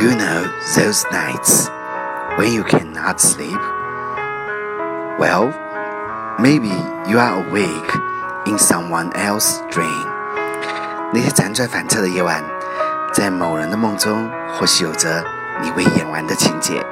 You know those nights when you cannot sleep? Well, maybe you are awake in someone else's dream. 那些辗转反侧的夜晚，在某人的梦中，或许有着你未演完的情节。